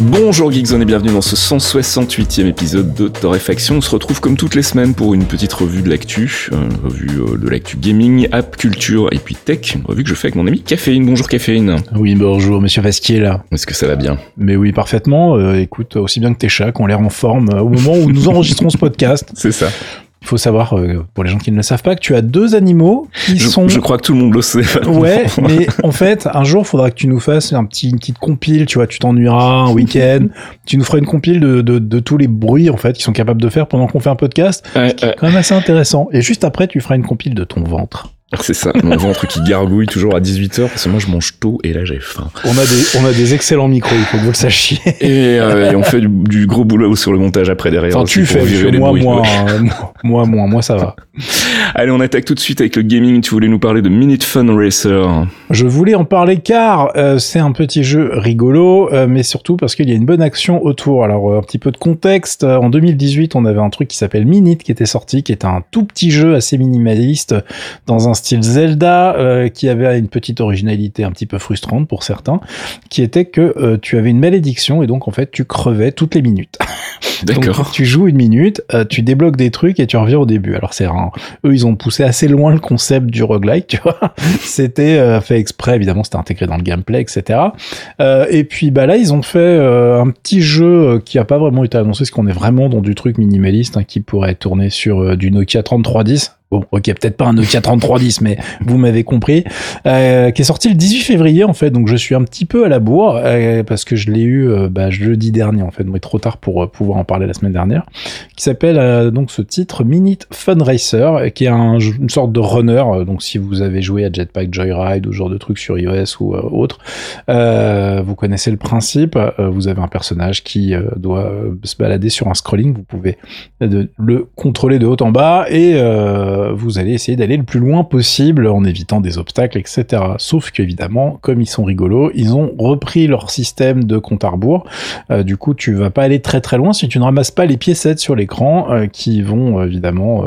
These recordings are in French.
Bonjour Geekzone et bienvenue dans ce 168e épisode de Torréfaction. On se retrouve comme toutes les semaines pour une petite revue de l'actu, une revue euh, de l'actu gaming, app, culture et puis tech, une revue que je fais avec mon ami Caféine. Bonjour Caféine. Oui, bonjour Monsieur Vasquier là. Est-ce que ça va bien? Mais oui, parfaitement. Euh, écoute, aussi bien que tes chats qui ont l'air en forme euh, au moment où nous enregistrons ce podcast. C'est ça. Il faut savoir, euh, pour les gens qui ne le savent pas, que tu as deux animaux qui Je, sont... je crois que tout le monde le sait. Ouais, mais en fait, un jour, il faudra que tu nous fasses un petit, une petite compile, tu vois, tu t'ennuieras un week-end, tu nous feras une compile de, de, de tous les bruits, en fait, qu'ils sont capables de faire pendant qu'on fait un podcast, Ouais, ce qui est ouais. quand même assez intéressant. Et juste après, tu feras une compile de ton ventre. C'est ça, mon ventre qui gargouille toujours à 18h parce que moi je mange tôt et là j'ai faim. On a des, on a des excellents micros, il faut que vous le sachiez. Et, euh, et on fait du, du gros boulot sur le montage après derrière. Enfin, tu fais, moi, moi, hein, moi, moi, moi, ça va. Allez, on attaque tout de suite avec le gaming. Tu voulais nous parler de Minute Fun Racer. Je voulais en parler car euh, c'est un petit jeu rigolo, euh, mais surtout parce qu'il y a une bonne action autour. Alors euh, un petit peu de contexte. Euh, En 2018, on avait un truc qui s'appelle Minute qui était sorti, qui était un tout petit jeu assez minimaliste dans un style Zelda, euh, qui avait une petite originalité un petit peu frustrante pour certains, qui était que euh, tu avais une malédiction et donc en fait tu crevais toutes les minutes. D'accord. tu joues une minute, euh, tu débloques des trucs et tu reviens au début. Alors c'est un... eux ils ont poussé assez loin le concept du roguelike, tu vois. C'était euh, fait exprès, évidemment, c'était intégré dans le gameplay, etc. Euh, et puis bah là ils ont fait euh, un petit jeu euh, qui a pas vraiment été annoncé, parce qu'on est vraiment dans du truc minimaliste hein, qui pourrait tourner sur euh, du Nokia 3310. Bon, ok, peut-être pas un Nokia 3310, mais vous m'avez compris. Euh, qui est sorti le 18 février en fait, donc je suis un petit peu à la bourre euh, parce que je l'ai eu euh, bah, jeudi dernier en fait, mais trop tard pour euh, pouvoir en parler la semaine dernière. Qui s'appelle euh, donc ce titre Minute Fun Racer, qui est un, une sorte de runner. donc si vous avez joué à Jetpack Joyride ou ce genre de trucs sur iOS ou autre, vous connaissez le principe. Vous avez un personnage qui doit se balader sur un scrolling. Vous pouvez le contrôler de haut en bas et euh, vous allez essayer d'aller le plus loin possible en évitant des obstacles, etc. Sauf qu'évidemment, comme ils sont rigolos, ils ont repris leur système de compte à rebours. Euh, du coup, tu vas pas aller très très loin si tu ne ramasses pas les piécettes sur l'écran euh, qui vont euh, évidemment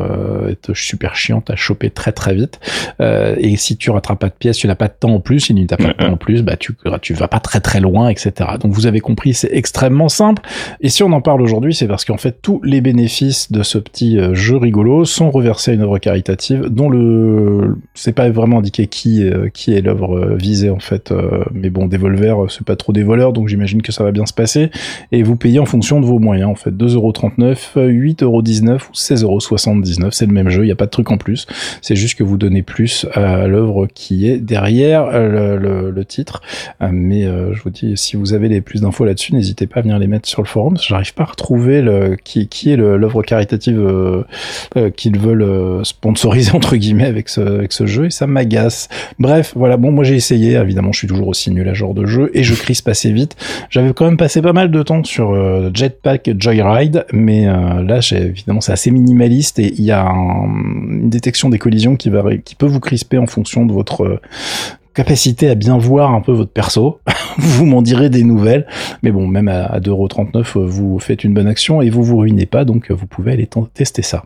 être super chiantes à choper très très vite. Et si tu rattrapes pas de pièces, tu n'as pas de temps en plus, si tu n'as pas de temps en plus, bah tu tu vas pas très très loin, etc. Donc vous avez compris, c'est extrêmement simple. Et si on en parle aujourd'hui, c'est parce qu'en fait tous les bénéfices de ce petit jeu rigolo sont reversés à une œuvre caritative dont le c'est pas vraiment indiqué qui euh, qui est l'œuvre euh, visée en fait. euh, mais bon, Devolver, euh, c'est pas trop des voleurs, donc j'imagine que ça va bien se passer. Et vous payez en fonction de vos moyens en fait, 2,39€, 8,19€ ou 16,79€. C'est le même jeu, il y a pas de truc en plus. C'est juste que vous donnez plus à l'œuvre qui est derrière le, titre. Mais je vous dis, si vous avez les plus d'infos là-dessus, n'hésitez pas à venir les mettre sur le forum. J'arrive pas à retrouver le, qui, qui est l'œuvre caritative qu'ils veulent sponsoriser entre guillemets avec ce, avec ce jeu et ça m'agace. Bref, voilà. Bon, moi j'ai essayé. Évidemment, je suis toujours aussi nul à genre de jeu et je crispe assez vite. J'avais quand même passé pas mal de temps sur euh, Jetpack Joyride, mais euh, là, évidemment, c'est assez minimaliste et il y a un- une détection des collisions qui, va, qui peut vous crisper en fonction de votre euh, capacité à bien voir un peu votre perso. vous m'en direz des nouvelles. Mais bon, même à, à 2,39€, euh, vous faites une bonne action et vous vous ruinez pas, donc euh, vous pouvez aller tester ça.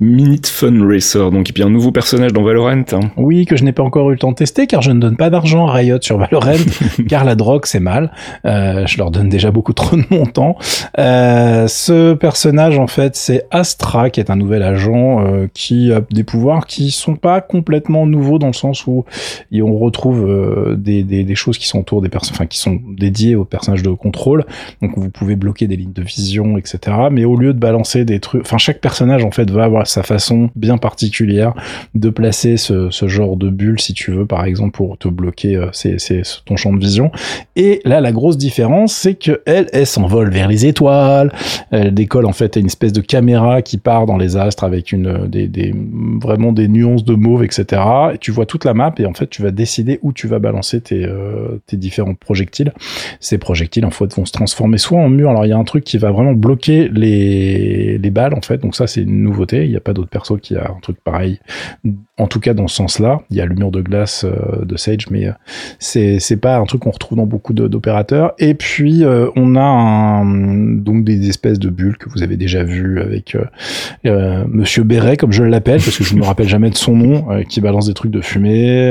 Minute Fun Racer, donc et puis un nouveau personnage dans Valorant. hein. Oui, que je n'ai pas encore eu le temps de tester car je ne donne pas d'argent à Riot sur Valorant car la drogue c'est mal. Euh, je leur donne déjà beaucoup trop de mon temps. Euh, ce personnage en fait c'est Astra qui est un nouvel agent euh, qui a des pouvoirs qui sont pas complètement nouveaux dans le sens où et on retrouve des, des, des choses qui sont autour des personnes, enfin qui sont dédiées aux personnages de contrôle. Donc vous pouvez bloquer des lignes de vision, etc. Mais au lieu de balancer des trucs, enfin chaque personnage en fait va avoir sa façon bien particulière de placer ce, genre de bulle, si tu veux, par exemple, pour te bloquer euh, ton champ de vision. Et là, la grosse différence, c'est que elle, elle s'envole vers les étoiles. Elle décolle en fait à une espèce de caméra qui part dans les astres avec une des, vraiment des nuances de mauve, etc. Et tu vois toute la map et en fait, tu vas décider où tu vas balancer tes, euh, tes différents projectiles. Ces projectiles, en fait, vont se transformer soit en mur. Alors, il y a un truc qui va vraiment bloquer les, les balles, en fait. Donc ça, c'est une nouveauté Il n'y a pas d'autre perso qui a un truc pareil. En tout cas, dans ce sens-là, il y a le mur de glace euh, de Sage, mais euh, c'est c'est pas un truc qu'on retrouve dans beaucoup d'opérateurs. Et puis euh, on a donc des espèces de bulles que vous avez déjà vues avec Monsieur Béret, comme je l'appelle, parce que je ne me rappelle jamais de son nom, qui balance des trucs de fumée.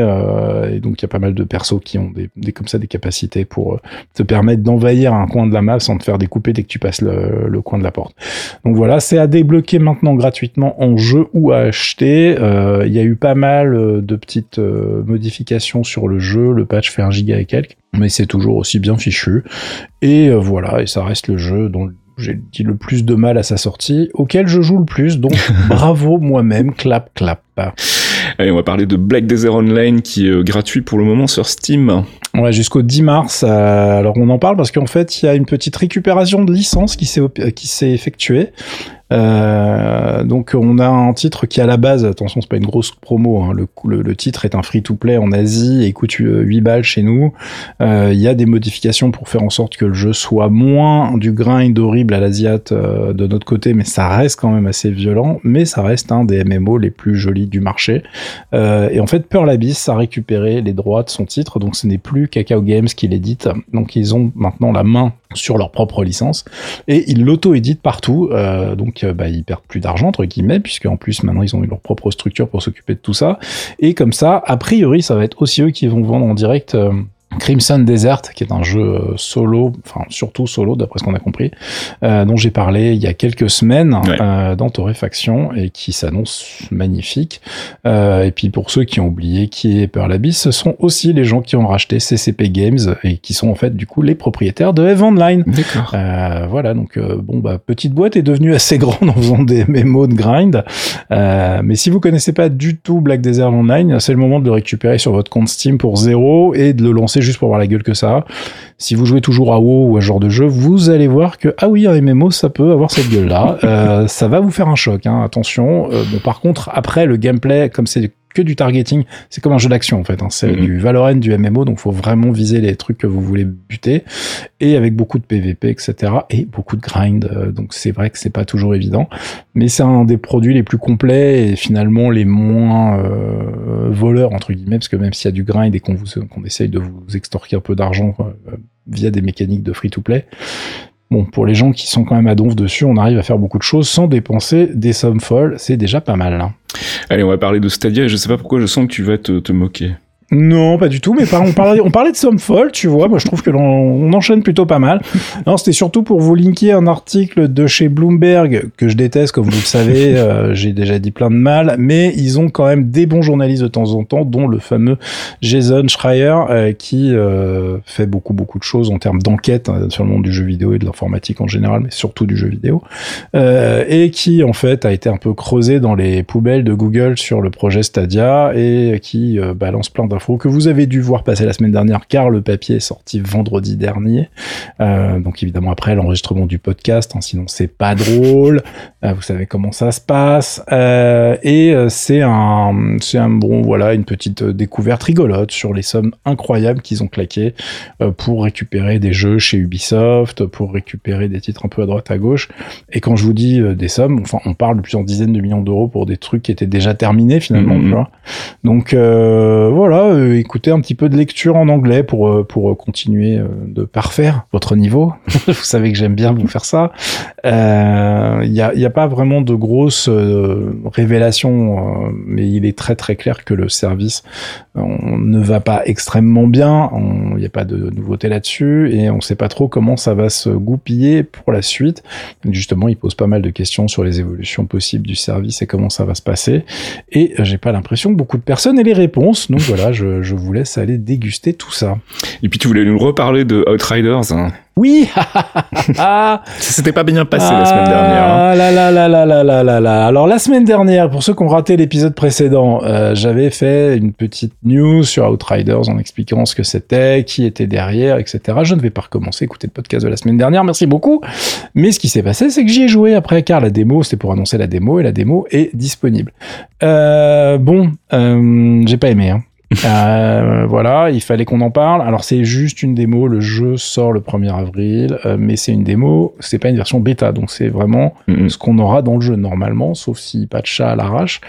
et donc il y a pas mal de persos qui ont des, comme ça des capacités pour te permettre d'envahir un coin de la map sans te faire découper dès que tu passes le, le coin de la porte. Donc voilà, c'est à débloquer maintenant gratuitement en jeu ou à acheter. Il y a eu pas mal euh, de petites euh, modifications sur le jeu. Le patch fait un giga et quelques, mais c'est toujours aussi bien fichu. Et euh, voilà, et ça reste le jeu dont j'ai dit le plus de mal à sa sortie, auquel je joue le plus, donc bravo moi-même, clap clap. Allez, on va parler de Black Desert Online qui est gratuit pour le moment sur Steam. Ouais, jusqu'au 10 mars. alors on en parle parce qu'en fait, il y a une petite récupération de licence qui s'est effectuée. Euh, donc on a un titre qui à la base, attention c'est pas une grosse promo, hein, le, titre est un free-to-play en Asie et coûte 8 euh, balles chez nous. Euh, il y a des modifications pour faire en sorte que le jeu soit moins du grind horrible à l'Asiat de notre côté, mais ça reste quand même assez violent, mais ça reste un des MMO les plus jolis du marché. et en fait Pearl Abyss a récupéré les droits de son titre, donc ce n'est plus Kakao Games qui l'édite, donc ils ont maintenant la main sur leur propre licence. Et ils l'auto-éditent partout. Euh, donc euh, bah, ils perdent plus d'argent entre guillemets puisque en plus maintenant ils ont eu leur propre structure pour s'occuper de tout ça. Et comme ça a priori ça va être aussi eux qui vont vendre en direct euh, Crimson Desert, qui est un jeu euh, solo, enfin surtout solo d'après ce qu'on a compris, euh, dont j'ai parlé il y a quelques semaines euh, dans Torréfaction et qui s'annonce magnifique. Euh, et puis pour ceux qui ont oublié qui est Pearl Abyss, ce sont aussi les gens qui ont racheté CCP Games et qui sont en fait du coup les propriétaires de Eve Online. Euh, voilà, donc bon bah petite boîte est devenue assez grande en faisant des mémos de grind. mais si vous connaissez pas du tout Black Desert Online, c'est le moment de le récupérer sur votre compte Steam pour zéro et de le lancer juste pour voir la gueule que ça. Si vous jouez toujours à WoW ou à ce genre de jeu, vous allez voir que ah oui, un MMO ça peut avoir cette gueule-là. Euh, ça va vous faire un choc, hein, attention. Euh, bon, par contre, après le gameplay, comme c'est que du targeting. C'est comme un jeu d'action en fait. Hein. C'est mhm. du Valorant, du MMO, donc faut vraiment viser les trucs que vous voulez buter et avec beaucoup de PVP, etc. et beaucoup de grind. Euh, donc c'est vrai que c'est pas toujours évident, mais c'est un des produits les plus complets et finalement les moins euh, voleurs entre guillemets, parce que même s'il y a du grind et qu'on vous qu'on essaye de vous extorquer un peu d'argent euh, via des mécaniques de free to play, Bon, pour les gens qui sont quand même à donf dessus, on arrive à faire beaucoup de choses sans dépenser des sommes folles. C'est déjà pas mal. Hein. Allez, on va parler de Stadia et je sais pas pourquoi je sens que tu vas te, te moquer. Non, pas du tout, mais on parlait, on parlait de somme folle, tu vois. Moi, je trouve que l'on enchaîne plutôt pas mal. Non, c'était surtout pour vous linker un article de chez Bloomberg que je déteste, comme vous le savez. Euh, j'ai déjà dit plein de mal, mais ils ont quand même des bons journalistes de temps en temps, dont le fameux Jason Schreier, euh, qui euh, fait beaucoup beaucoup de choses en termes d'enquête hein, sur le monde du jeu vidéo et de l'informatique en général, mais surtout du jeu vidéo, et qui en fait a été un peu creusé dans les poubelles de Google sur le projet Stadia et qui balance plein de que vous avez dû voir passer la semaine dernière car le papier est sorti vendredi dernier. Euh, donc évidemment après l'enregistrement du podcast, hein, sinon c'est pas drôle. Euh, vous savez comment ça se passe. Euh, et c'est un, c'est un bon voilà une petite découverte rigolote sur les sommes incroyables qu'ils ont claquées pour récupérer des jeux chez Ubisoft, pour récupérer des titres un peu à droite à gauche. Et quand je vous dis des sommes, enfin on parle de plusieurs dizaines de millions d'euros pour des trucs qui étaient déjà terminés finalement. Mm-hmm. Tu vois Donc voilà euh, écoutez un petit peu de lecture en anglais pour euh, pour euh, continuer de parfaire votre niveau. vous savez que j'aime bien vous faire ça. Il y a y a pas vraiment de grosses révélations, mais il est très très clair que le service on ne va pas extrêmement bien. Il n'y a pas de nouveauté là-dessus et on sait pas trop comment ça va se goupiller pour la suite. Justement, il pose pas mal de questions sur les évolutions possibles du service et comment ça va se passer. Et j'ai pas l'impression que beaucoup de personnes aient les réponses. Donc voilà, je, je, vous laisse aller déguster tout ça. Et puis tu voulais nous reparler de Outriders. Hein. Oui Ça s'était pas bien passé la semaine dernière. Hein. Là, là, là, là, là, là, là, là. Alors, la semaine dernière, pour ceux qui ont raté l'épisode précédent, euh, j'avais fait une petite news sur Outriders en expliquant ce que c'était, qui était derrière, etc. Je ne vais pas recommencer à écouter le podcast de la semaine dernière, merci beaucoup. Mais ce qui s'est passé, c'est que j'y ai joué après, car la démo, c'était pour annoncer la démo, et la démo est disponible. Euh, bon, euh, j'ai pas aimé. Hein. Euh, voilà, il fallait qu'on en parle. Alors c'est juste une démo, le jeu sort le 1er avril, euh, mais c'est une démo, c'est pas une version bêta, donc c'est vraiment ce qu'on aura dans le jeu normalement, sauf si pas de chat à l'arrache.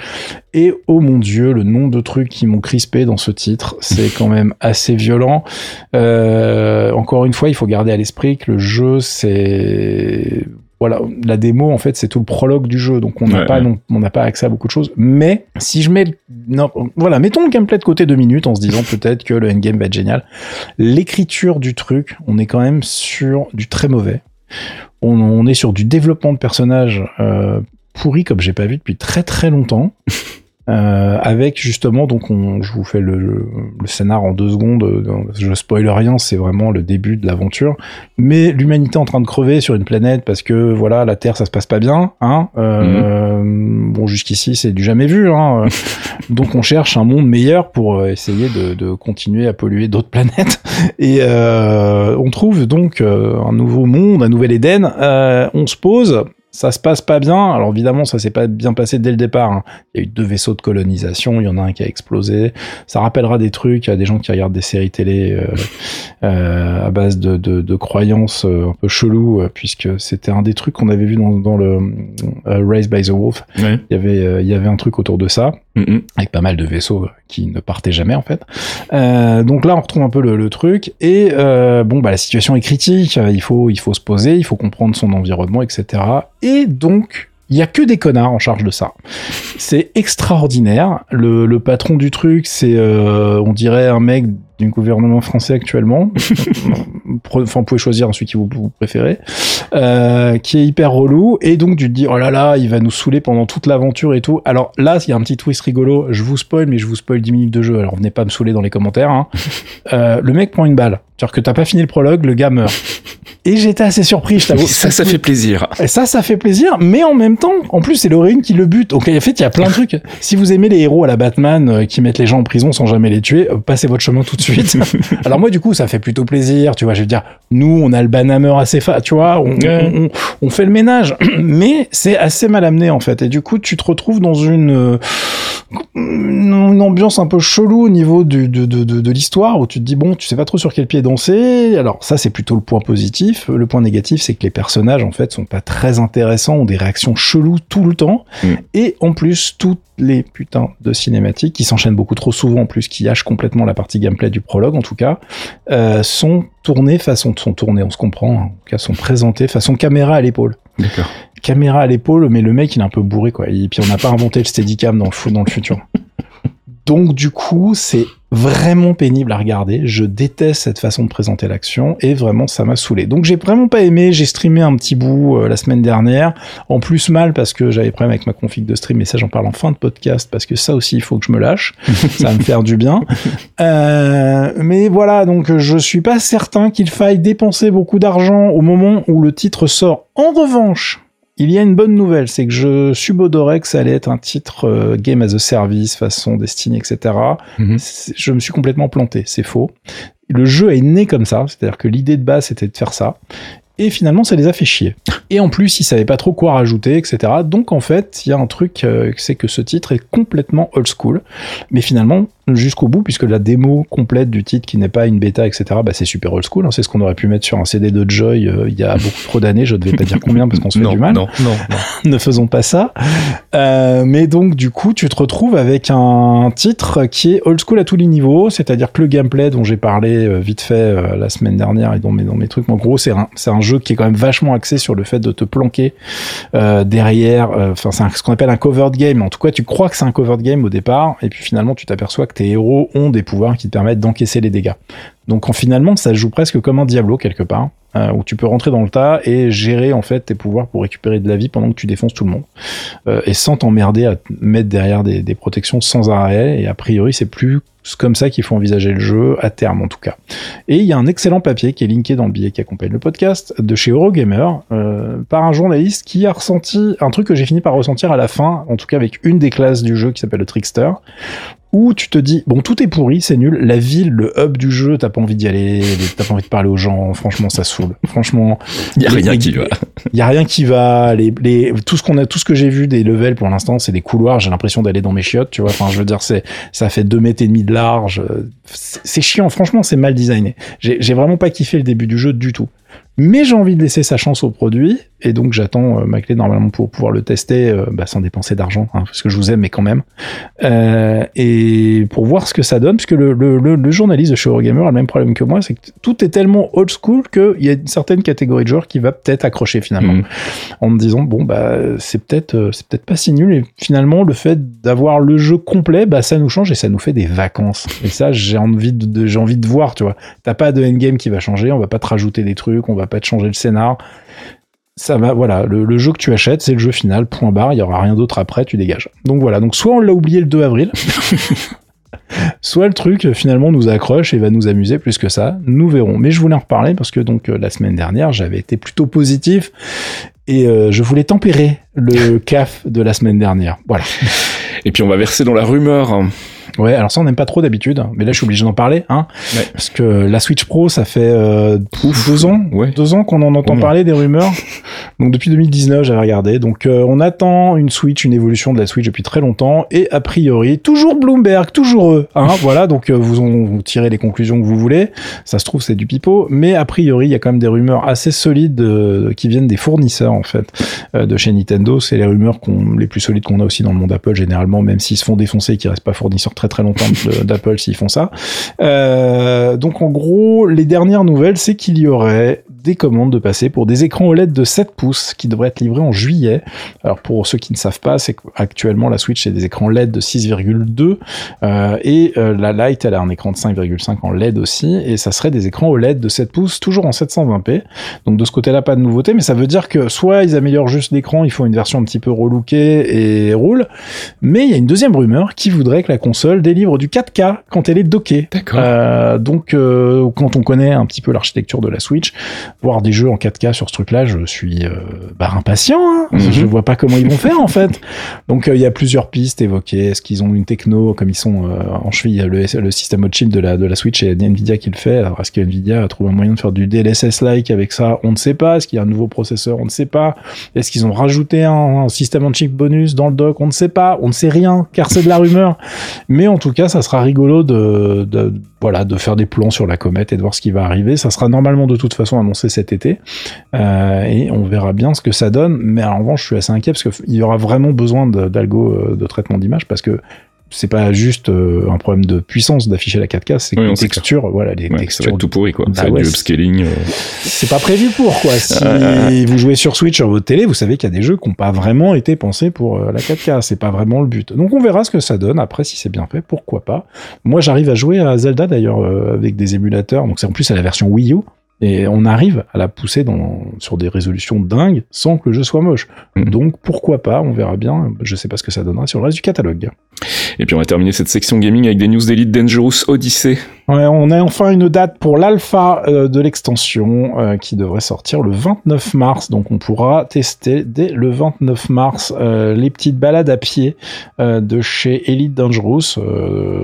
Et oh mon dieu, le nombre de trucs qui m'ont crispé dans ce titre, c'est quand même assez violent. Euh, encore une fois, il faut garder à l'esprit que le jeu, c'est voilà, la démo en fait, c'est tout le prologue du jeu, donc on n'a Ouais, pas ouais. non- on n'a pas accès à beaucoup de choses. Mais si je mets, le- non, voilà, mettons le gameplay de côté deux minutes en se disant peut-être que le endgame va être génial. L'écriture du truc, on est quand même sur du très mauvais. On, on est sur du développement de personnages euh, pourri comme j'ai pas vu depuis très très longtemps. Euh, avec justement, donc on, je vous fais le, le, le scénar en deux secondes, euh, je spoil rien, c'est vraiment le début de l'aventure. Mais l'humanité en train de crever sur une planète parce que voilà, la Terre ça se passe pas bien, hein. Euh, Bon, jusqu'ici c'est du jamais vu, hein. donc on cherche un monde meilleur pour euh, essayer de, de continuer à polluer d'autres planètes. Et euh, on trouve donc euh, un nouveau monde, un nouvel Éden. Euh, on se pose. Ça se passe pas bien. Alors évidemment, ça s'est pas bien passé dès le départ. hein. Il y a eu deux vaisseaux de colonisation. Il y en a un qui a explosé. Ça rappellera des trucs à des gens qui regardent des séries télé euh, euh, à base de, de, de croyances euh, un peu cheloues, euh, puisque c'était un des trucs qu'on avait vu dans, dans le Raised by the Wolf. Il y avait euh, il y avait un truc autour de ça Mhm. avec pas mal de vaisseaux qui ne partaient jamais en fait. Euh, donc là, on retrouve un peu le, le truc et euh, bon, bah la situation est critique. Il faut il faut se poser, il faut comprendre son environnement, etc. Et donc il y a que des connards en charge de ça. C'est extraordinaire. Le, le patron du truc, c'est euh, on dirait un mec du gouvernement français actuellement. Enfin, vous pouvez choisir celui qui vous, vous préférez, euh, qui est hyper relou. Et donc, tu te dis, oh là là, il va nous saouler pendant toute l'aventure et tout. Alors là, il y a un petit twist rigolo. Je vous spoil, mais je vous spoil 10 minutes de jeu. Alors, venez pas me saouler dans les commentaires. hein. Euh, le mec prend une balle. C'est-à-dire que t'as pas fini le prologue, le gars meurt. Et j'étais assez surpris, je t'avoue. Ça, ça fait plaisir. Et ça, ça fait plaisir, mais en même temps, en plus, c'est l'héroïne qui le bute. Donc, en fait, il y a plein de trucs. Si vous aimez les héros à la Batman euh, qui mettent les gens en prison sans jamais les tuer, euh, passez votre chemin tout de suite. Alors, moi, du coup, ça fait plutôt plaisir. Tu vois, je veux dire, nous, on a le Banhammer assez fa, tu vois, on, Ouais. on, on- on fait le ménage. Mais c'est assez mal amené, en fait. Et du coup, tu te retrouves dans une, euh, une ambiance un peu chelou au niveau du, de, de, de, de l'histoire où tu te dis, bon, tu sais pas trop sur quel pied danser. Alors, ça, c'est plutôt le point positif. Le point négatif, c'est que les personnages, en fait, sont pas très intéressants, ont des réactions cheloues tout le temps. Mm. Et en plus, toutes les putains de cinématiques, qui s'enchaînent beaucoup trop souvent, en plus, qui hachent complètement la partie gameplay du prologue, en tout cas, euh, sont tournées façon, sont tournées, on se comprend, hein, en tout cas, sont présentées façon caméra à l'épaule D'accord. caméra à l'épaule, mais le mec il est un peu bourré quoi. Et puis on n'a pas inventé le Steadicam dans le fou- dans le futur. Donc du coup, c'est vraiment pénible à regarder. Je déteste cette façon de présenter l'action et vraiment ça m'a saoulé. Donc j'ai vraiment pas aimé. J'ai streamé un petit bout euh, la semaine dernière. En plus mal parce que j'avais problème avec ma config de stream. Mais ça j'en parle en fin de podcast parce que ça aussi il faut que je me lâche. ça va me faire du bien. Euh, mais voilà, donc je suis pas certain qu'il faille dépenser beaucoup d'argent au moment où le titre sort. En revanche, il y a une bonne nouvelle, c'est que je subodorais que ça allait être un titre euh, game as a service, façon Destiny, etc. Mhm. Je me suis complètement planté, c'est faux. Le jeu est né comme ça, c'est-à-dire que l'idée de base c'était de faire ça. Et finalement, ça les a fait chier. Et en plus, ils savaient pas trop quoi rajouter, etc. Donc en fait, il y a un truc, euh, c'est que ce titre est complètement old school. Mais finalement, jusqu'au bout, puisque la démo complète du titre qui n'est pas une bêta, etc., bah, c'est super old school. hein. C'est ce qu'on aurait pu mettre sur un CD de Joy euh, il y a beaucoup trop d'années. Je ne devais pas dire combien parce qu'on se fait non, du mal. non, non, non. ne faisons pas ça. Euh, mais donc, du coup, tu te retrouves avec un titre qui est old school à tous les niveaux, c'est-à-dire que le gameplay dont j'ai parlé euh, vite fait euh, la semaine dernière et dans mes, dans mes trucs, en gros, c'est un, c'est un jeu qui est quand même vachement axé sur le fait de te planquer euh, derrière, euh, enfin, c'est ce qu'on appelle un covered game. En tout cas, tu crois que c'est un covered game au départ, et puis finalement, tu t'aperçois que tes héros ont des pouvoirs qui te permettent d'encaisser les dégâts. Donc, en, finalement, ça joue presque comme un Diablo quelque part, euh, où tu peux rentrer dans le tas et gérer en fait tes pouvoirs pour récupérer de la vie pendant que tu défonces tout le monde, euh, et sans t'emmerder à mettre derrière des, des protections sans arrêt. Et a priori, c'est plus comme ça qu'il faut envisager le jeu à terme en tout cas. Et il y a un excellent papier qui est linké dans le billet qui accompagne le podcast de chez Eurogamer euh, par un journaliste qui a ressenti un truc que j'ai fini par ressentir à la fin, en tout cas avec une des classes du jeu qui s'appelle le Trickster, où tu te dis bon tout est pourri, c'est nul, la ville, le hub du jeu, t'as pas envie d'y aller, t'as pas envie de parler aux gens. Franchement, ça saoule. Franchement, il y a rien qui va. Il y a rien qui va. Les, les, tout ce qu'on a, tout ce que j'ai vu des levels pour l'instant, c'est des couloirs. J'ai l'impression d'aller dans mes chiottes, tu vois. Enfin, je veux dire, c'est, ça fait deux mètres et demi de large. C'est chiant. Franchement, c'est mal designé. J'ai vraiment pas kiffé le début du jeu du tout. Mais j'ai envie de laisser sa chance au produit, et donc j'attends euh, ma clé normalement pour pouvoir le tester euh, bah, sans dépenser d'argent, hein, parce que je vous aime, mais quand même. Euh, et pour voir ce que ça donne, puisque le, le, le, journaliste de chez Eurogamer a le même problème que moi, c'est que tout est tellement old school qu'il y a une certaine catégorie de joueurs qui va peut-être accrocher finalement, mhm. en me disant bon bah c'est peut-être c'est peut-être pas si nul, et finalement le fait d'avoir le jeu complet, bah ça nous change et ça nous fait des vacances. Et ça j'ai envie de, j'ai envie de voir, tu vois. T'as pas de endgame qui va changer, on va pas te rajouter des trucs, on va pas te changer le scénar. Ça va, voilà, le, jeu que tu achètes, c'est le jeu final, point barre, il y aura rien d'autre après, tu dégages. Donc voilà, donc soit on l'a oublié le 2 avril, soit le truc finalement nous accroche et va nous amuser plus que ça, nous verrons. Mais je voulais en reparler parce que donc euh, la semaine dernière, j'avais été plutôt positif et euh, je voulais tempérer le caf de la semaine dernière. Voilà. Et puis on va verser dans la rumeur. Ouais, alors ça on n'aime pas trop d'habitude, mais là je suis obligé d'en parler, hein, parce que la Switch Pro, ça fait euh, deux ans, ouais. deux ans qu'on en entend parler des rumeurs. Donc depuis 2019, j'avais regardé. Donc euh, on attend une Switch, une évolution de la Switch depuis très longtemps, et a priori toujours Bloomberg, toujours eux, hein, voilà. Donc euh, vous, vous tirez les conclusions que vous voulez. Ça se trouve c'est du pipeau, mais a priori il y a quand même des rumeurs assez solides euh, qui viennent des fournisseurs en fait de chez Nintendo. C'est les rumeurs qu'on, les plus solides qu'on a aussi dans le monde Apple généralement, même s'ils se font défoncer, et qu'ils restent pas fournisseurs très très longtemps d'Apple s'ils font ça. Euh, donc en gros, les dernières nouvelles, c'est qu'il y aurait des commandes de passer pour des écrans OLED de 7 pouces qui devraient être livrés en juillet. Alors pour ceux qui ne savent pas, c'est qu'actuellement la Switch c'est des écrans LED de 6,2 euh, et euh, la Lite elle a un écran de 5,5 en LED aussi et ça serait des écrans OLED de 7 pouces toujours en 720p. Donc de ce côté-là pas de nouveauté, mais ça veut dire que soit ils améliorent juste l'écran, ils font une version un petit peu relookée et roule, mais il y a une deuxième rumeur qui voudrait que la console délivre du 4K quand elle est dockée. D'accord. Euh, donc euh, quand on connaît un petit peu l'architecture de la Switch, voir des jeux en 4K sur ce truc-là, je suis euh, bah, impatient. Hein mhm. Je vois pas comment ils vont faire en fait. Donc euh, il y a plusieurs pistes évoquées. Est-ce qu'ils ont une techno comme ils sont euh, en cheville le, le système de chip de la de la Switch et Nvidia qui le fait? Alors est-ce que Nvidia a trouvé un moyen de faire du DLSS-like avec ça? On ne sait pas. Est-ce qu'il y a un nouveau processeur? On ne sait pas. Est-ce qu'ils ont rajouté un, système en chip bonus dans le dock? On ne sait pas. On ne sait rien car c'est de la rumeur. Mais en tout cas, ça sera rigolo de, de voilà de faire des plans sur la comète et de voir ce qui va arriver. Ça sera normalement de toute façon annoncé cet été. Euh, et on verra bien ce que ça donne. Mais en revanche, je suis assez inquiet parce qu'il y aura vraiment besoin d'algo euh, de, traitement d'image parce que c'est pas juste euh, un problème de puissance d'afficher la 4K, c'est que les textures, voilà, les textures. tout pourri, quoi. Bah du upscaling. C'est pas prévu pour, quoi. Si vous jouez sur Switch sur votre télé, vous savez qu'il y a des jeux qui n'ont pas vraiment été pensés pour la 4K. C'est pas vraiment le but. Donc on verra ce que ça donne. Après, si c'est bien fait, pourquoi pas. Moi, j'arrive à jouer à Zelda, d'ailleurs, avec des émulateurs. Donc c'est en plus à la version Wii U. Et on arrive à la pousser dans, sur des résolutions dingues sans que le jeu soit moche. Mm. Donc pourquoi pas, on verra bien. Je sais pas ce que ça donnera sur le reste du catalogue. Et puis on va terminer cette section gaming avec des news d'Elite Dangerous Odyssey. On a enfin une date pour l'alpha euh, de l'extension euh, qui devrait sortir le 29 mars. Donc on pourra tester dès le 29 mars euh, les petites balades à pied de chez Elite Dangerous.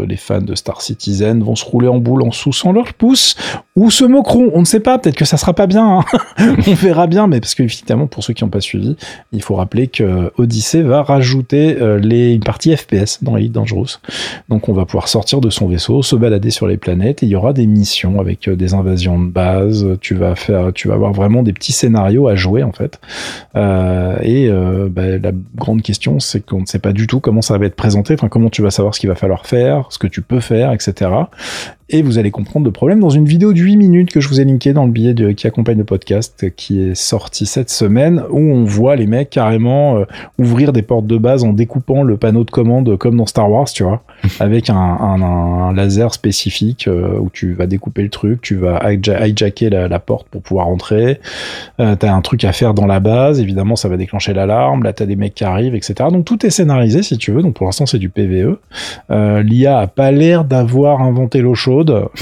les fans de Star Citizen vont se rouler en boule en sans leur pouce ou se moqueront. On ne sait pas, peut-être que ça sera pas bien. Hein. on verra bien, mais parce que évidemment pour ceux qui n'ont pas suivi, il faut rappeler que Odyssey va rajouter une partie FPS dans Elite Dangerous. Donc on va pouvoir sortir de son vaisseau, se balader sur les et il y aura des missions avec euh, des invasions de base. Tu vas faire, tu vas avoir vraiment des petits scénarios à jouer en fait. Euh, et euh, bah, la grande question, c'est qu'on ne sait pas du tout comment ça va être présenté. Enfin, comment tu vas savoir ce qu'il va falloir faire, ce que tu peux faire, etc et vous allez comprendre le problème dans une vidéo de 8 minutes que je vous ai linké dans le billet de, qui accompagne le podcast qui est sorti cette semaine où on voit les mecs carrément euh, ouvrir des portes de base en découpant le panneau de commande comme dans Star Wars, tu vois, avec un, un, un laser spécifique euh, où tu vas découper le truc, tu vas hijacker la, la porte pour pouvoir entrer, euh, t'as un truc à faire dans la base, évidemment ça va déclencher l'alarme, là t'as des mecs qui arrivent, etc. Donc tout est scénarisé si tu veux, donc pour l'instant c'est du PVE. L'IA a pas l'air d'avoir inventé l'eau chaude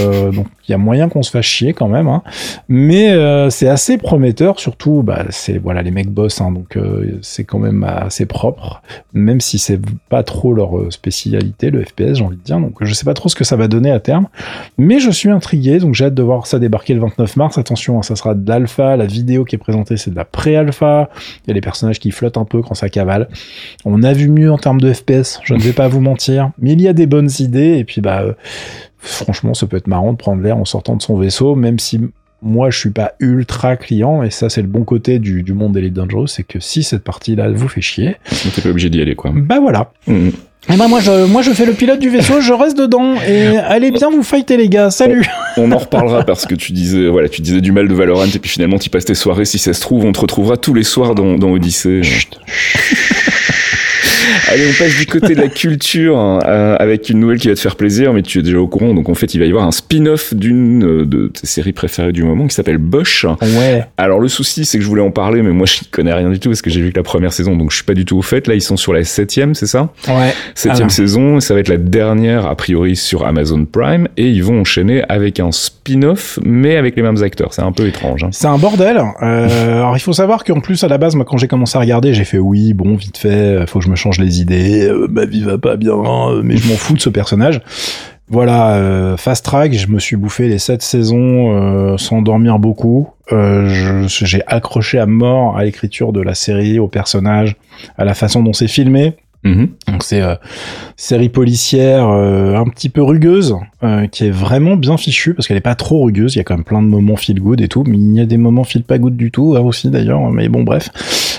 euh, donc il y a moyen qu'on se fasse chier quand même. Hein. Mais euh, c'est assez prometteur, surtout, bah, c'est voilà, les mecs boss, hein, donc euh, c'est quand même assez propre, même si c'est pas trop leur euh, spécialité, le FPS, j'ai envie de dire. Donc je sais pas trop ce que ça va donner à terme, mais je suis intrigué, donc j'ai hâte de voir ça débarquer le 29 mars. Attention, hein, ça sera de l'alpha, la vidéo qui est présentée, c'est de la pré-alpha. Il y a les personnages qui flottent un peu quand ça cavale. On a vu mieux en termes de FPS, je ne vais pas vous mentir, mais il y a des bonnes idées, et puis bah franchement, ça peut être marrant de prendre l'air en sortant de son vaisseau, même si moi je suis pas ultra client et ça c'est le bon côté du, du monde Elite Dangerous c'est que si cette partie là vous fait chier t'es pas obligé d'y aller quoi. bah voilà. Et ben moi je moi je fais le pilote du vaisseau je reste dedans et allez bien vous fighter les gars salut. On en reparlera parce que tu disais voilà tu disais du mal de Valorant et puis finalement tu passes tes soirées. Si ça se trouve on te retrouvera tous les soirs dans, dans Odyssey Allez, on passe du côté de la culture hein, euh, avec une nouvelle qui va te faire plaisir, mais tu es déjà au courant. Donc en fait, il va y avoir un spin-off d'une euh, de tes séries préférées du moment qui s'appelle Bosch. ouais Alors le souci, c'est que je voulais en parler, mais moi je connais rien du tout parce que j'ai vu que la première saison, donc je suis pas du tout au fait. Là, ils sont sur la septième, c'est ça? Ouais Septième saison, et ça va être la dernière a priori sur Amazon Prime, et ils vont enchaîner avec un spin-off, mais avec les mêmes acteurs. C'est un peu étrange. Hein. C'est un bordel. Euh, alors il faut savoir qu'en plus à la base, moi quand j'ai commencé à regarder, j'ai fait oui, bon, vite fait, faut que je me change les euh, ma vie va pas bien, euh, mais je m'en fous de ce personnage. Voilà, euh, fast track, je me suis bouffé les sept saisons euh, sans dormir beaucoup. J'ai accroché à mort à l'écriture de la série, au personnage, à la façon dont c'est filmé. Mhm. Donc c'est euh, série policière euh, un petit peu rugueuse, euh, qui est vraiment bien fichue parce qu'elle est pas trop rugueuse. Il y a quand même plein de moments feel good et tout, mais il y a des moments feel pas good du tout hein, aussi d'ailleurs. Mais bon bref.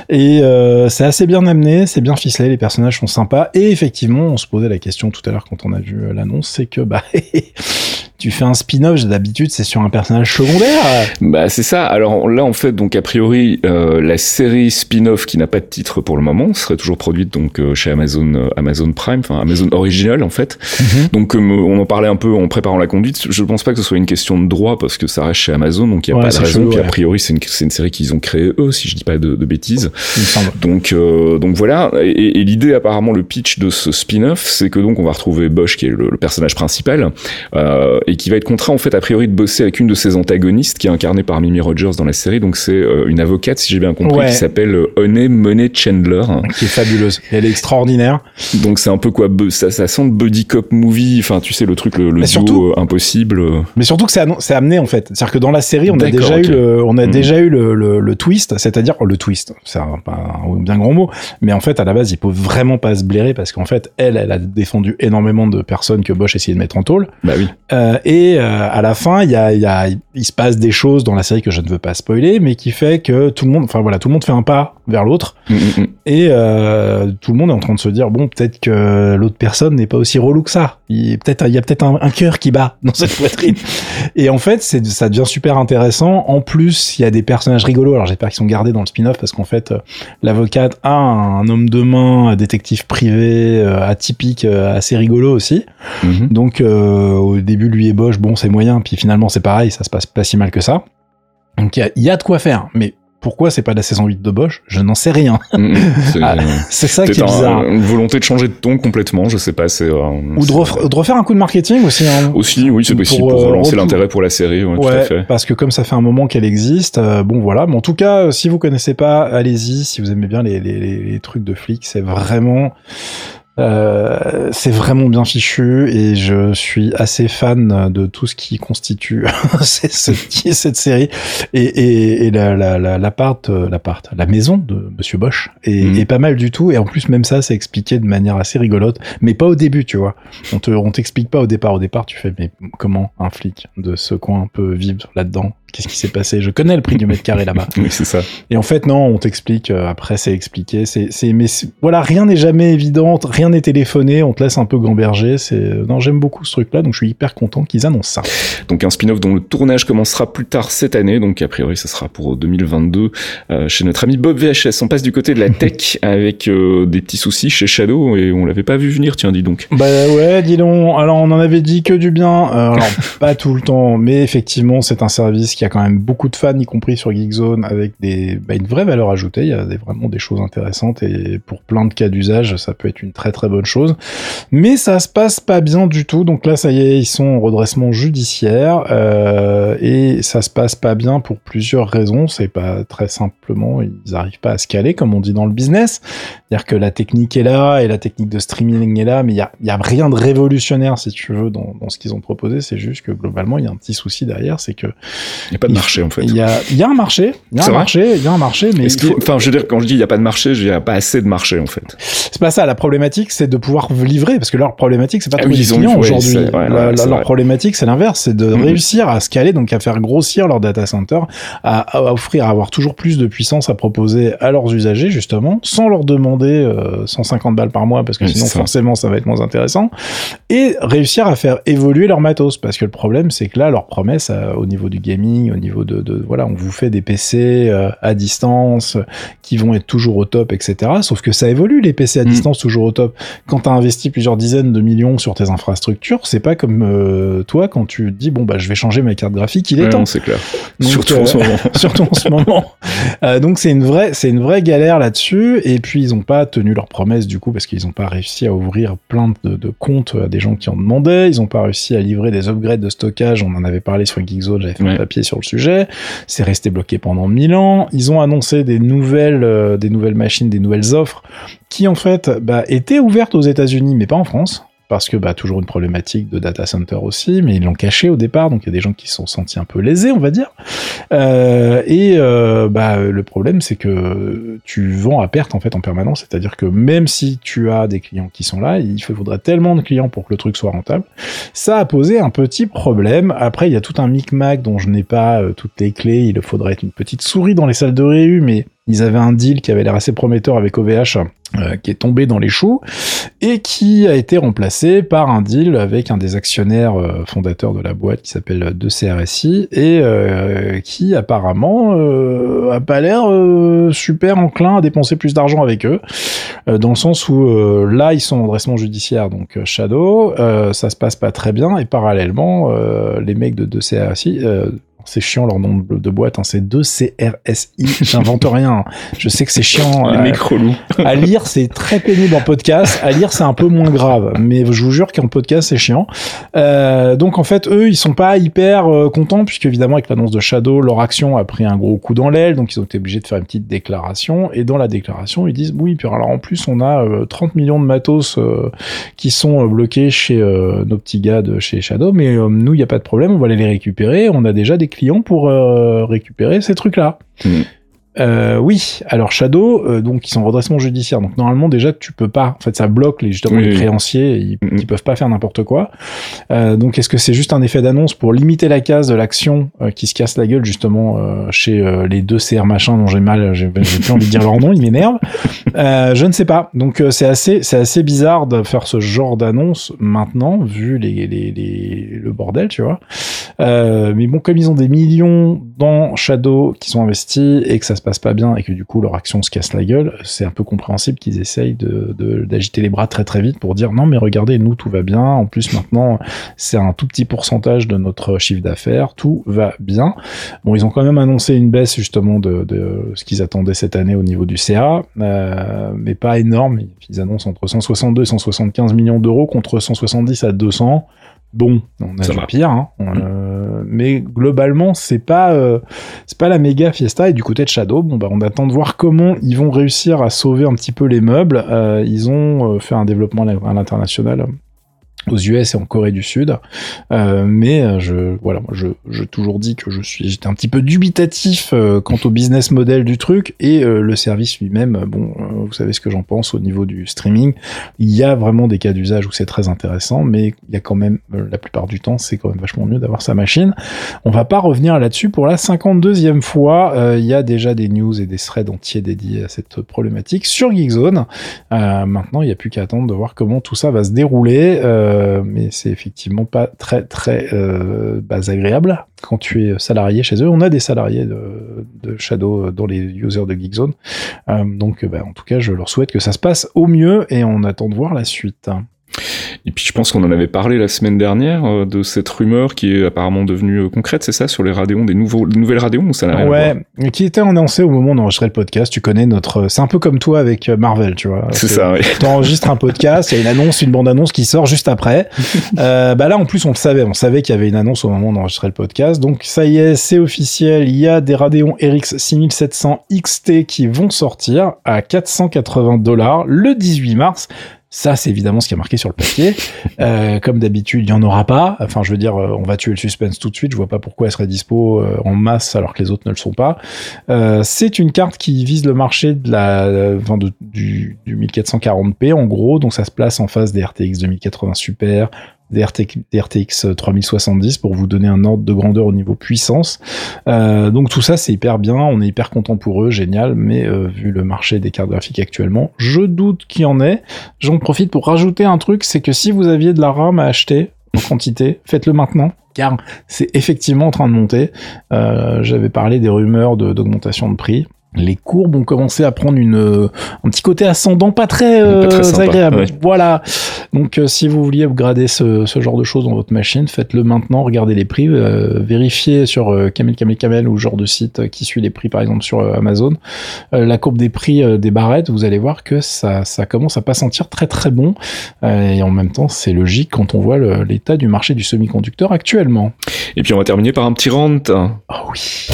Et euh, c'est assez bien amené, c'est bien ficelé, les personnages sont sympas. Et effectivement, on se posait la question tout à l'heure quand on a vu l'annonce, c'est que bah tu fais un spin-off, d'habitude c'est sur un personnage secondaire. Bah c'est ça. Alors là en fait donc a priori euh, la série spin-off qui n'a pas de titre pour le moment serait toujours produite donc euh, chez Amazon euh, Amazon Prime, enfin Amazon Original en fait. Donc comme euh, on en parlait un peu en préparant la conduite, je pense pas que ce soit une question de droit parce que ça reste chez Amazon donc il y a Ouais, pas de raison. Puis a priori c'est une série qu'ils ont créée eux si je dis pas de, de bêtises. Donc donc voilà et, et l'idée apparemment le pitch de ce spin-off c'est que donc on va retrouver Bosch qui est le, le personnage principal et qui va être contraint en fait a priori de bosser avec une de ses antagonistes qui est incarnée par Mimi Rogers dans la série donc c'est euh, une avocate si j'ai bien compris Ouais. qui s'appelle euh, Honey Money Chandler Qui est fabuleuse. Elle est extraordinaire. donc c'est un peu quoi ça, ça sent le buddy cop movie enfin tu sais le truc le, le duo surtout- euh, impossible. Mais surtout que c'est amené en fait. C'est-à-dire que dans la série, on a D'accord, déjà eu le, on a déjà eu le, le, le twist, c'est-à-dire le twist. C'est un, pas un bien grand mot, mais en fait à la base, il peut vraiment pas se blairer parce qu'en fait, elle, elle a défendu énormément de personnes que Bosch essayait de mettre en tôle. bah oui Euh, et euh, à la fin, il se passe des choses dans la série que je ne veux pas spoiler, mais qui fait que tout le monde, enfin voilà, tout le monde fait un pas vers l'autre. Mm, mm, mm. Et euh, tout le monde est en train de se dire bon peut-être que l'autre personne n'est pas aussi relou que ça. Il peut-être il y a peut-être un, un cœur qui bat dans cette poitrine. Et en fait c'est ça devient super intéressant. En plus il y a des personnages rigolos. Alors j'espère qu'ils sont gardés dans le spin-off parce qu'en fait euh, l'avocate a un, homme de main, un détective privé euh, atypique, euh, assez rigolo aussi. Mhm. Donc euh, au début lui et Bosch bon c'est moyen. Puis finalement c'est pareil ça se passe pas si mal que ça. Donc il y y a de quoi faire. Mais pourquoi c'est pas la saison 8 de Bosch? Je n'en sais rien. Mm, mm. C'est- Ah, C'est ça qui est un- bizarre. une volonté de changer de ton complètement je sais pas c'est euh, Ou de, refaire un coup de marketing aussi. Hein. aussi oui c'est possible Pour, euh, relancer l'intérêt pour la série ouais, tout à Ouais, fait parce que comme ça fait un moment qu'elle existe, euh, bon voilà. Mais en tout cas, euh, si vous connaissez pas, allez-y. Si vous aimez bien les, les trucs de flics, c'est vraiment, euh, c'est vraiment bien fichu et je suis assez fan de tout ce qui constitue cette, série et, et, et la, la, la, l'appart, euh, l'appart, la maison de Monsieur Bosch est, Mhm. est pas mal du tout et en plus même ça c'est expliqué de manière assez rigolote, mais pas au début, tu vois. On te, on t'explique pas au départ. Au départ, tu fais mais comment un flic de ce coin peut vivre là-dedans Qu'est-ce qui s'est passé? Je connais le prix du mètre carré là-bas. oui c'est ça Et en fait, non, on t'explique. euh, après, c'est expliqué. C'est, c'est, mais voilà, rien n'est jamais évident. Rien n'est téléphoné. On te laisse un peu gamberger. C'est, non, j'aime beaucoup ce truc-là. Donc, je suis hyper content qu'ils annoncent ça. Donc un spin-off dont le tournage commencera plus tard cette année, donc a priori ce sera pour 2022 euh, chez notre ami Bob VHS. On passe du côté de la tech avec euh, des petits soucis chez Shadow et on l'avait pas vu venir, tiens dis donc. Bah ouais, dis donc. Alors, on en avait dit que du bien. Euh, alors, pas tout le temps, mais effectivement, c'est un service qu'il y a quand même beaucoup de fans, y compris sur Geekzone, avec des, bah, une vraie valeur ajoutée. Il y a vraiment des choses intéressantes et pour plein de cas d'usage, ça peut être une très très bonne chose. Mais ça se passe pas bien du tout. Donc là, ça y est, ils sont en redressement judiciaire euh, et ça se passe pas bien pour plusieurs raisons. C'est pas très simplement, ils arrivent pas à se caler, comme on dit dans le business. C'est-à-dire que la technique est là et la technique de streaming est là, mais il y a, rien de révolutionnaire, si tu veux, dans, dans ce qu'ils ont proposé. C'est juste que globalement, il y a un petit souci derrière, c'est que il n'y a pas de marché en fait. Il y a, y a un marché, il y a un marché, il y a un marché, mais enfin, je veux dire, quand je dis il y a pas de marché, il y a pas assez de marché en fait. C'est pas ça. La problématique, c'est de pouvoir livrer, parce que leur problématique, c'est pas ah trouver clients aujourd'hui. leur problématique, c'est l'inverse, c'est de mhm. réussir à scaler, donc à faire grossir leur data center, à, à, offrir, à avoir toujours plus de puissance à proposer à leurs usagers justement, sans leur demander 150 euh, balles par mois, parce que sinon forcément ça va être moins intéressant, et réussir à faire évoluer leur matos, parce que le problème, c'est que là, leur promesse euh, au niveau du gaming, au niveau de, de, voilà, on vous fait des PC euh, à distance qui vont être toujours au top, etc. Sauf que ça évolue les PC à mm. distance toujours au top. Quand t'as investi plusieurs dizaines de millions sur tes infrastructures, c'est pas comme euh, toi quand tu dis bon bah je vais changer ma carte graphique, il est temps. C'est clair. surtout en ce moment. surtout en ce moment. donc c'est une vraie, c'est une vraie galère là-dessus. Et puis ils ont pas tenu leur promesse du coup parce qu'ils ont pas réussi à ouvrir plein de, de comptes à des gens qui en demandaient. Ils ont pas réussi à livrer des upgrades de stockage. On en avait parlé sur Geekzone, j'avais fait un papier sur le sujet. C'est resté bloqué pendant mille ans. Ils ont annoncé des nouvelles, euh, des nouvelles machines, des nouvelles offres qui en fait bah, étaient ouvertes aux États-Unis, mais pas en France parce que bah, toujours une problématique de data center aussi, mais ils l'ont caché au départ, donc il y a des gens qui se sont sentis un peu lésés, on va dire. Euh, et euh, bah, le problème, c'est que tu vends à perte en fait en permanence, c'est-à-dire que même si tu as des clients qui sont là, il faudrait tellement de clients pour que le truc soit rentable. Ça a posé un petit problème. Après, il y a tout un micmac dont je n'ai pas euh, toutes les clés. Il faudrait une petite souris dans les salles de réu, mais ils avaient un deal qui avait l'air assez prometteur avec OVH euh, qui est tombé dans les choux et qui a été remplacé par un deal avec un des actionnaires euh, fondateurs de la boîte qui s'appelle 2CRSI et euh, qui apparemment a pas l'air super enclin à dépenser plus d'argent avec eux. Dans le sens où là ils sont en dressement judiciaire donc Shadow ça se passe pas très bien et parallèlement les mecs de 2CRSI c'est chiant leur nom de, boîte, hein. c'est 2CRSI. J'invente rien. Je sais que c'est chiant. Les euh, à lire, c'est très pénible en podcast. À lire, c'est un peu moins grave. Mais je vous jure qu'en podcast, c'est chiant. Euh, donc en fait, eux, ils sont pas hyper euh, contents puisque évidemment avec l'annonce de Shadow, leur action a pris un gros coup dans l'aile. Donc ils ont été obligés de faire une petite déclaration. Et dans la déclaration, ils disent oui. Puis alors en plus, on a 30 millions de matos qui sont bloqués chez nos petits gars de chez Shadow. Mais nous, il y a pas de problème. On va aller les récupérer. On a déjà des clients pour euh, récupérer ces trucs-là. Hmm. Euh, oui, alors Shadow, euh, donc ils sont en redressement judiciaire. Donc normalement déjà tu peux pas. En fait, ça bloque les justement les créanciers, ils, mm-hmm. peuvent pas faire n'importe quoi. Euh, donc est-ce que c'est juste un effet d'annonce pour limiter la case de l'action euh, qui se casse la gueule justement euh, chez les deux CR machin dont j'ai mal, j'ai plus envie de dire leur nom, ils m'énervent. je ne sais pas. Donc c'est assez, c'est assez bizarre de faire ce genre d'annonce maintenant vu les, les, les, le bordel, tu vois. mais bon, comme ils ont des millions dans Shadow qui sont investis et que ça se passe pas bien et que du coup leur action se casse la gueule, c'est un peu compréhensible qu'ils essayent de, d'agiter les bras très très vite pour dire non mais regardez nous tout va bien, en plus maintenant c'est un tout petit pourcentage de notre chiffre d'affaires, tout va bien. Bon ils ont quand même annoncé une baisse justement de, de ce qu'ils attendaient cette année au niveau du CA, euh, mais pas énorme, ils annoncent entre 162 et 175 millions d'euros contre 170 à 200 Bon, on a du pire, hein. mm. euh, mais globalement c'est pas euh, c'est pas la méga fiesta et du côté de Shadow, bon bah on attend de voir comment ils vont réussir à sauver un petit peu les meubles. Euh, ils ont fait un développement à l'international aux US et en Corée du Sud. Euh, mais euh, je voilà, je je toujours dit que je suis j'étais un petit peu dubitatif euh, quant au business model du truc et euh, le service lui-même. Bon, vous savez ce que j'en pense au niveau du streaming. Il y a vraiment des cas d'usage où c'est très intéressant, mais il y a quand même la plupart du temps, c'est quand même vachement mieux d'avoir sa machine. On va pas revenir là-dessus pour la 52e fois. Il y a déjà des news et des threads entiers dédiés à cette problématique sur Geekzone. maintenant, il n'y a plus qu'à attendre de voir comment tout ça va se dérouler. Euh, mais c'est effectivement pas très très euh, agréable quand tu es salarié chez eux. On a des salariés de, Shadow dans les users de Geekzone, euh, donc bah, en tout cas je leur souhaite que ça se passe au mieux et on attend de voir la suite. Et puis je pense qu'on en avait parlé la semaine dernière euh, de cette rumeur qui est apparemment devenue euh, concrète, c'est ça, sur les Radeon, des nouveaux, des nouvelles Radeon ou ça n'a rien à voir Ouais, qui était annoncé au moment d'enregistrer le podcast. Tu connais notre, c'est un peu comme toi avec euh, Marvel, tu vois. C'est ça, oui. T'enregistres un podcast, il y a une annonce, une bande-annonce qui sort juste après. euh, bah là, en plus, on le savait, on savait qu'il y avait une annonce au moment d'enregistrer le podcast. Donc ça y est, c'est officiel, il y a des Radeon RX 6700 XT qui vont sortir à 480 dollars le 18 mars. Ça, c'est évidemment ce qui a marqué sur le papier. Euh, comme d'habitude, il n'y en aura pas. Enfin, je veux dire, euh, on va tuer le suspense tout de suite. Je vois pas pourquoi elle serait dispo euh, en masse alors que les autres ne le sont pas. Euh, c'est une carte qui vise le marché de la, enfin de, du, du 1440p en gros. Donc ça se place en face des RTX 2080 Super, des, RTX, des RTX 3070 pour vous donner un ordre de grandeur au niveau puissance. Euh, donc tout ça c'est hyper bien, on est hyper content pour eux, génial, mais euh, vu le marché des cartes graphiques actuellement, je doute qu'il y en ait. J'en profite pour rajouter un truc, c'est que si vous aviez de la RAM à acheter en quantité, faites-le maintenant car c'est effectivement en train de monter. Euh, J'avais parlé des rumeurs d'augmentation de prix les courbes ont commencé à prendre une euh, un petit côté ascendant pas très, euh, Pas très sympa, agréable. ouais. Voilà. Donc euh, si vous vouliez upgrader ce, ce genre de choses dans votre machine, faites-le maintenant, regardez les prix, euh, vérifiez sur euh, Camel Camel Camel ou genre de site qui suit les prix par exemple sur euh, Amazon, euh, la courbe des prix euh, des barrettes, vous allez voir que ça ça commence à pas sentir très très bon Euh, et en même temps, c'est logique quand on voit l'état du marché du semi-conducteur actuellement. Et puis on va terminer par un petit rant. Ah oui.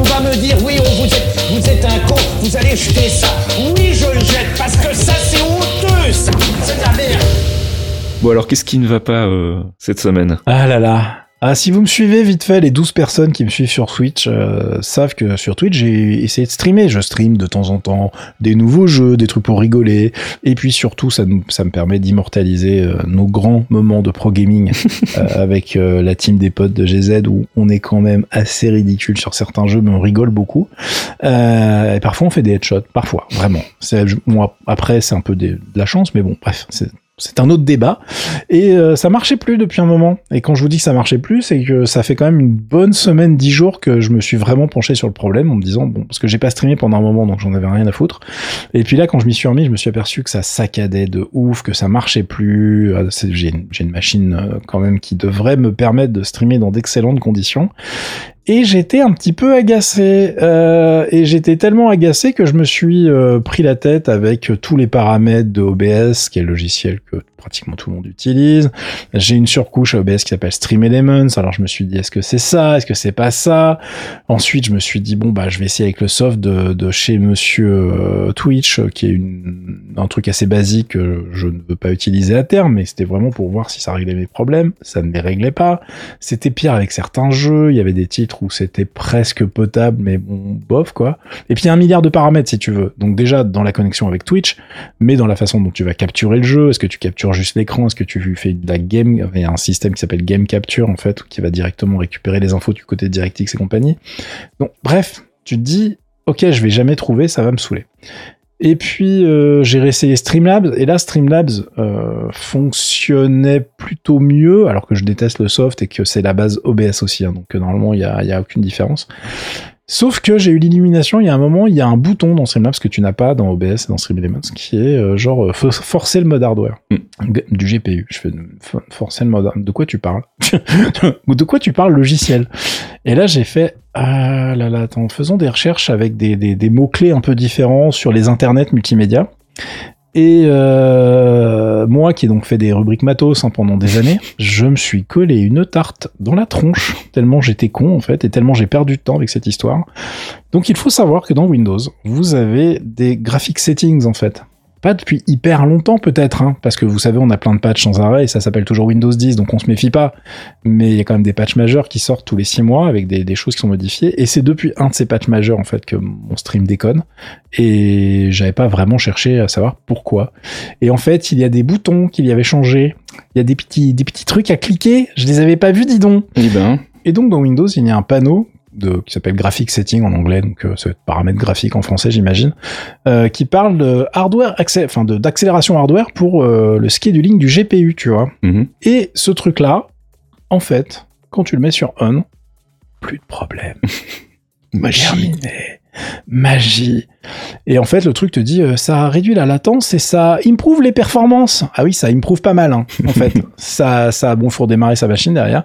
On va me dire, oui, on vous êtes, vous êtes un con, vous allez jeter ça. Oui, je le jette, parce que ça, c'est honteux, ça. C'est de la merde. Bon alors qu'est-ce qui ne va pas euh, cette semaine? Ah là là. Ah, si vous me suivez vite fait, les 12 personnes qui me suivent sur Twitch euh, savent que sur Twitch, j'ai essayé de streamer. Je stream de temps en temps des nouveaux jeux, des trucs pour rigoler. Et puis surtout, ça, me permet d'immortaliser euh, nos grands moments de pro gaming euh, avec euh, la team des potes de GZ où on est quand même assez ridicule sur certains jeux, mais on rigole beaucoup. Et parfois, on fait des headshots. Parfois, vraiment. Moi, après, c'est un peu de la chance, mais bon, bref, c'est un autre débat. Et euh, ça marchait plus depuis un moment. Et quand je vous dis que ça marchait plus, c'est que ça fait quand même une bonne semaine, dix jours que je me suis vraiment penché sur le problème en me disant bon, parce que j'ai pas streamé pendant un moment, donc j'en avais rien à foutre. Et puis là, quand je m'y suis remis, je me suis aperçu que ça saccadait de ouf, que ça marchait plus. Euh, J'ai une, une machine euh, quand même qui devrait me permettre de streamer dans d'excellentes conditions. Et j'étais un petit peu agacé. Euh, et j'étais tellement agacé que je me suis euh, pris la tête avec tous les paramètres de OBS, qui est le logiciel que pratiquement tout le monde utilise. J'ai une surcouche à OBS qui s'appelle Stream Elements. Alors je me suis dit, est-ce que c'est ça? Est-ce que c'est pas ça? Ensuite, je me suis dit, bon, bah, je vais essayer avec le soft de, de chez monsieur euh, Twitch, euh, qui est une, un truc assez basique que je ne veux pas utiliser à terme, mais c'était vraiment pour voir si ça réglait mes problèmes. Ça ne les réglait pas. C'était pire avec certains jeux. Il y avait des titres où c'était presque potable, mais bon, bof, quoi. Et puis, un milliard de paramètres, si tu veux. Donc, déjà, dans la connexion avec Twitch, mais dans la façon dont tu vas capturer le jeu. Est-ce que tu captures juste l'écran? Est-ce que tu fais de la game Il y a un système qui s'appelle Game Capture, en fait, qui va directement récupérer les infos du côté DirectX et compagnie? Donc, bref, tu te dis, ok, je vais jamais trouver, ça va me saouler. Et puis euh, j'ai réessayé Streamlabs et là Streamlabs euh, fonctionnait plutôt mieux alors que je déteste le soft et que c'est la base OBS aussi hein, donc euh, normalement il y a, y a aucune différence. Sauf que j'ai eu l'illumination, il y a un moment, il y a un bouton dans Streamlabs que tu n'as pas dans OBS et dans Streamlabs qui est euh, genre euh, for- forcer le mode hardware G- du GPU. Je fais for- forcer le mode de quoi tu parles? De quoi tu parles logiciel? Et là j'ai fait ah là là attends, faisons des recherches avec des, des, des mots clés un peu différents sur les internets multimédia. Et euh, moi, qui ai donc fait des rubriques matos hein, pendant des années, je me suis collé une tarte dans la tronche, tellement j'étais con en fait, et tellement j'ai perdu de temps avec cette histoire. Donc il faut savoir que dans Windows, vous avez des graphic settings en fait. Pas depuis hyper longtemps peut-être, hein, parce que vous savez, on a plein de patchs sans arrêt, et ça s'appelle toujours Windows 10, donc on se méfie pas. Mais il y a quand même des patchs majeurs qui sortent tous les six mois avec des, des choses qui sont modifiées, et c'est depuis un de ces patchs majeurs en fait que mon stream déconne, et j'avais pas vraiment cherché à savoir pourquoi. Et en fait, il y a des boutons qu'il y avait changé, il y a des petits, des petits trucs à cliquer, je les avais pas vus, dis donc. Eh ben, Et donc dans Windows, il y a un panneau de, qui s'appelle Graphic Setting en anglais, donc euh, ça va être paramètres graphiques en français, j'imagine, euh, qui parle de hardware, enfin d'accélération hardware pour euh, le scheduling du GPU, tu vois. mhm. Et ce truc-là, en fait, quand tu le mets sur on, plus de problème. Terminé. magie. Et en fait, le truc te dit, ça réduit la latence et ça improve les performances. Ah oui, ça improve pas mal, hein, en fait. ça, ça, bon, faut redémarrer sa machine derrière.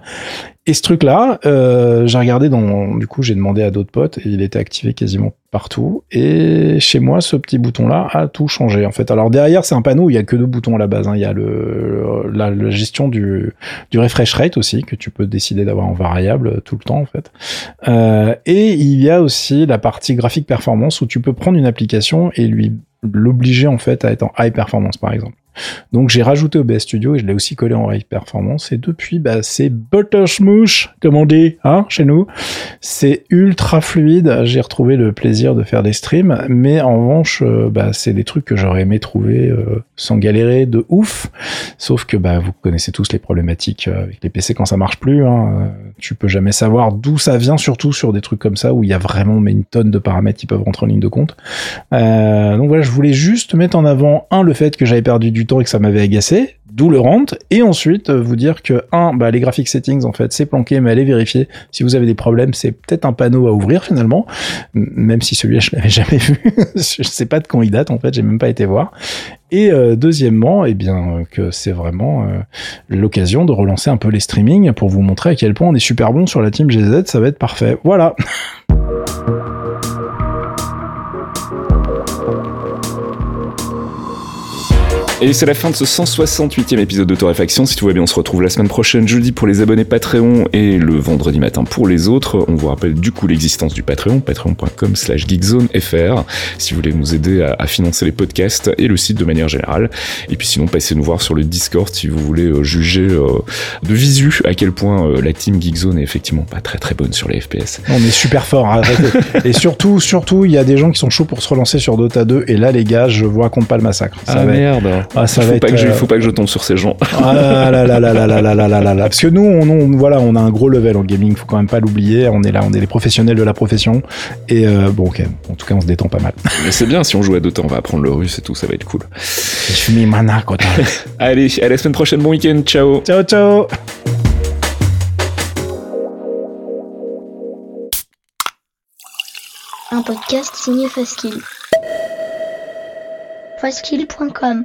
Et ce truc-là, euh, j'ai regardé dans, du coup, j'ai demandé à d'autres potes et il était activé quasiment partout. Et chez moi, ce petit bouton-là a tout changé, en fait. Alors derrière, c'est un panneau où il y a que deux boutons à la base. hein. Il y a le, la, la gestion du, du refresh rate aussi, que tu peux décider d'avoir en variable tout le temps, en fait. Euh, et il y a aussi la partie graphique performance où tu peux prendre une application et lui l'obliger en fait à être en high performance par exemple. Donc j'ai rajouté OBS Studio et je l'ai aussi collé en high performance et depuis bah c'est buttersmoosh comme on dit hein chez nous. C'est ultra fluide, j'ai retrouvé le plaisir de faire des streams mais en revanche euh, bah c'est des trucs que j'aurais aimé trouver euh, sans galérer de ouf. Sauf que bah vous connaissez tous les problématiques euh, avec les PC quand ça marche plus hein. Tu peux jamais savoir d'où ça vient surtout sur des trucs comme ça où il y a vraiment mais une tonne de paramètres qui peuvent rentrer en ligne de compte. Donc voilà, je voulais juste mettre en avant un le fait que j'avais perdu du et que ça m'avait agacé, d'où le rent, et ensuite euh, vous dire que un, bah les graphic settings en fait c'est planqué, mais allez vérifier si vous avez des problèmes, c'est peut-être un panneau à ouvrir finalement, même si celui-là je l'avais jamais vu, je sais pas de quand il date en fait, j'ai même pas été voir. Et euh, deuxièmement, eh bien euh, que c'est vraiment euh, l'occasion de relancer un peu les streamings pour vous montrer à quel point on est super bon sur la team GZ, ça va être parfait. Voilà. Et c'est la fin de ce 168e épisode de Torréfaction. Si tout va bien, on se retrouve la semaine prochaine, jeudi pour les abonnés Patreon et le vendredi matin pour les autres. On vous rappelle du coup l'existence du Patreon, patreon.com slash geekzonefr, si vous voulez nous aider à, à financer les podcasts et le site de manière générale. Et puis sinon, passez nous voir sur le Discord si vous voulez euh, juger euh, de visu à quel point euh, la team Geekzone est effectivement pas très très bonne sur les FPS. On est super fort, arrêtez. et surtout, surtout, il y a des gens qui sont chauds pour se relancer sur Dota 2. Et là, les gars, je vous raconte pas le massacre. Ça va être- merde ah, ça faut, va pas être, que je, euh, faut pas que je tombe sur ces gens. Ah là là là là là là là là là là. Parce que nous, on, on- voilà, on a un gros level en gaming. Faut quand même pas l'oublier. On est là, on est les professionnels de la profession. Et euh, bon, ok. En tout cas, on se détend pas mal. Mais c'est bien, si on joue à Dota, on va apprendre le russe et tout, ça va être cool. Je suis mis mana, quoi. Allez, à la semaine prochaine, bon week-end, ciao ciao, ciao. Un podcast signé Faskill. Faskill.com